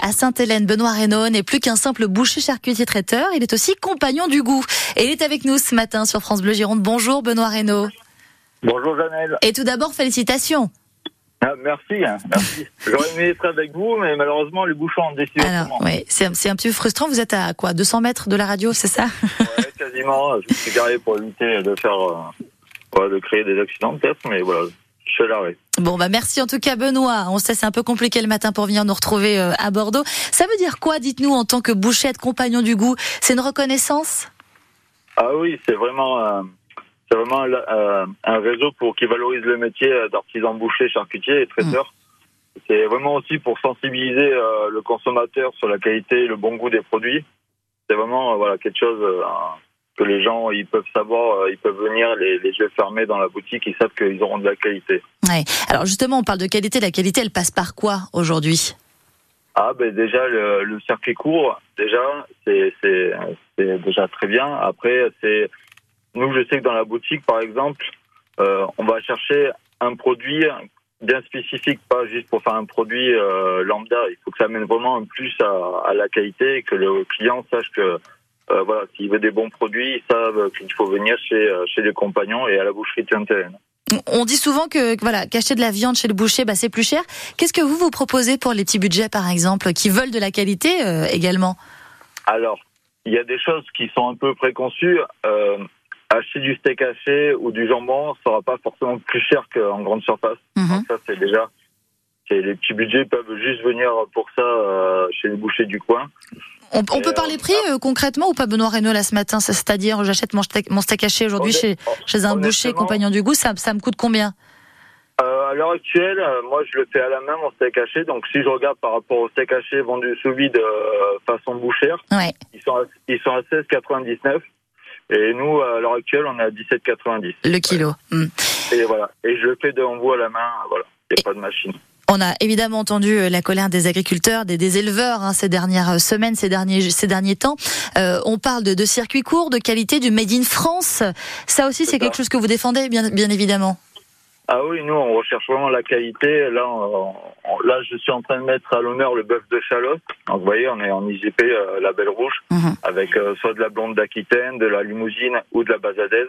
à Sainte-Hélène. Benoît Reynaud n'est plus qu'un simple boucher charcutier traiteur. Il est aussi compagnon du goût. Et il est avec nous ce matin sur France Bleu Gironde. Bonjour Benoît Reynaud. Bonjour Janelle. Et tout d'abord, félicitations. Ah, merci, hein, merci. J'aurais aimé être avec vous, mais malheureusement, les bouchons ont décidé. Alors, oui, c'est un, un petit peu frustrant. Vous êtes à quoi 200 mètres de la radio, c'est ça? Ouais, quasiment. Je me suis garé pour éviter de faire, euh, de créer des accidents peut-être, mais voilà, je suis. Bon, bah merci en tout cas Benoît. On sait c'est un peu compliqué le matin pour venir nous retrouver euh, à Bordeaux. Ça veut dire quoi, dites-nous, en tant que bouchette, compagnon du goût? C'est une reconnaissance? Ah oui, c'est vraiment, euh, c'est vraiment euh, un réseau pour qui valorise le métier d'artisan boucher, charcutier et traiteur. C'est vraiment aussi pour sensibiliser euh, le consommateur sur la qualité et le bon goût des produits. C'est vraiment voilà quelque chose que les gens ils peuvent savoir, euh, ils peuvent venir les, les yeux fermés dans la boutique, ils savent qu'ils auront de la qualité. Ouais. Alors justement, on parle de qualité. La qualité, elle passe par quoi aujourd'hui? Ah ben déjà le, le circuit court, déjà c'est déjà très bien. Après c'est nous je sais que dans la boutique par exemple, euh, on va chercher un produit bien spécifique, pas juste pour faire un produit euh, lambda. Il faut que ça amène vraiment un plus à, à la qualité et que le client sache que euh, voilà s'il veut des bons produits, ils savent qu'il faut venir chez euh, chez les compagnons et à la boucherie Sainte-Hélène. On dit souvent que voilà, qu'acheter de la viande chez le boucher, bah, c'est plus cher. Qu'est-ce que vous vous proposez pour les petits budgets, par exemple, qui veulent de la qualité euh, également? Alors, il y a des choses qui sont un peu préconçues. Euh, acheter du steak haché ou du jambon sera pas forcément plus cher qu'en grande surface. Mhm. Donc ça, c'est déjà... Les petits budgets peuvent juste venir pour ça euh, chez les bouchers du coin. On, peut euh, parler prix euh, concrètement ou pas, Benoît Reynaud, là ce matin C'est- C'est-à-dire, j'achète mon steak, mon steak haché aujourd'hui chez, chez un boucher compagnon du goût, ça, ça me coûte combien Euh, à l'heure actuelle, euh, moi, je le fais à la main, mon steak haché. Donc, si je regarde par rapport au steak haché vendu sous vide euh, façon bouchère, Ouais. ils sont à, ils sont à 16,99. Et nous, à l'heure actuelle, on est à 17,90. Le kilo. Hmm. Et voilà. Et je le fais vous à la main. Voilà. Il n'y a pas de machine. On a évidemment entendu euh, la colère des agriculteurs, des, des éleveurs hein, ces dernières euh, semaines, ces derniers, ces derniers temps. Euh, on parle de, de circuits courts, de qualité, du made in France. Ça aussi, c'est quelque chose que vous défendez, bien, bien évidemment. Ah oui, nous, on recherche vraiment la qualité. Là, on- on- là, je suis en train de mettre à l'honneur le bœuf de Chalosse. Donc, vous voyez, on est en IGP, euh, la Belle Rouge, Mhm. avec euh, soit de la blonde d'Aquitaine, de la limousine ou de la basadaise.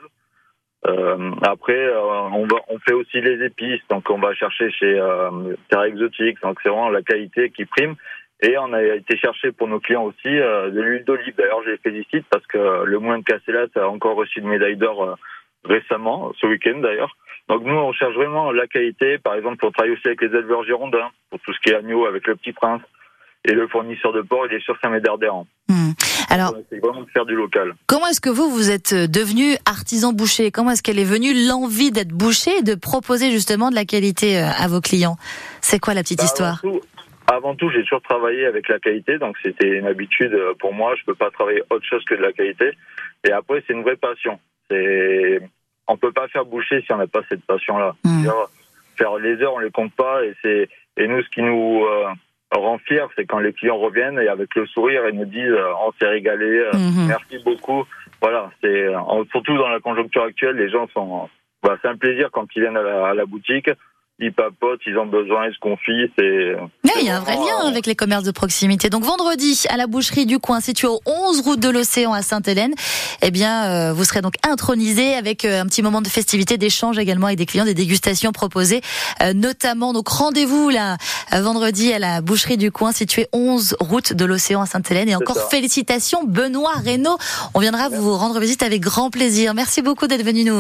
Euh, après, euh, on, va, on fait aussi les épices. Donc, on va chercher chez euh, Terre Exotique. Donc, c'est vraiment la qualité qui prime. Et on a été chercher pour nos clients aussi euh, de l'huile d'olive. D'ailleurs, je les félicite parce que le moine de Casselas a encore reçu une médaille d'or euh, récemment, ce week-end d'ailleurs. Donc nous, on cherche vraiment la qualité. Par exemple, on travaille aussi avec les éleveurs girondins pour tout ce qui est agneau avec le Petit Prince. Et le fournisseur de porc, il est sur Saint-Médard-d'Héran. Hmm. Alors, essaie vraiment de faire du local. comment est-ce que vous, vous êtes devenu artisan boucher? Comment est-ce qu'elle est venue l'envie d'être boucher et de proposer justement de la qualité euh, à vos clients? C'est quoi la petite Bah, histoire? Avant tout, avant tout, j'ai toujours travaillé avec la qualité, donc c'était une habitude euh, pour moi. Je peux pas travailler autre chose que de la qualité. Et après, c'est une vraie passion. C'est, on peut pas faire boucher si on n'a pas cette passion-là. Hmm. Faire les heures, on les compte pas, et c'est, et nous, ce qui nous euh, rend fiers, c'est quand les clients reviennent et avec le sourire, ils nous disent, euh, on s'est régalé, euh, Mhm. merci beaucoup. Voilà, c'est euh, surtout dans la conjoncture actuelle, les gens sont. Voilà, c'est un plaisir quand ils viennent à la, à la boutique, ils papotent, ils ont besoin, ils se confient. C'est. Ouais, il y a un vrai lien euh, avec les commerces de proximité. Donc vendredi, à la boucherie du coin, située au 11 route de l'Océan à Sainte-Hélène, eh bien, euh, vous serez donc intronisé avec euh, un petit moment de festivité, d'échange également avec des clients, des dégustations proposées, euh, notamment. Donc rendez-vous là vendredi à la boucherie du coin, située 11 route de l'Océan à Sainte-Hélène. Et encore félicitations, Benoît Reynaud. On viendra vous rendre visite avec grand plaisir. Merci beaucoup d'être venu nous.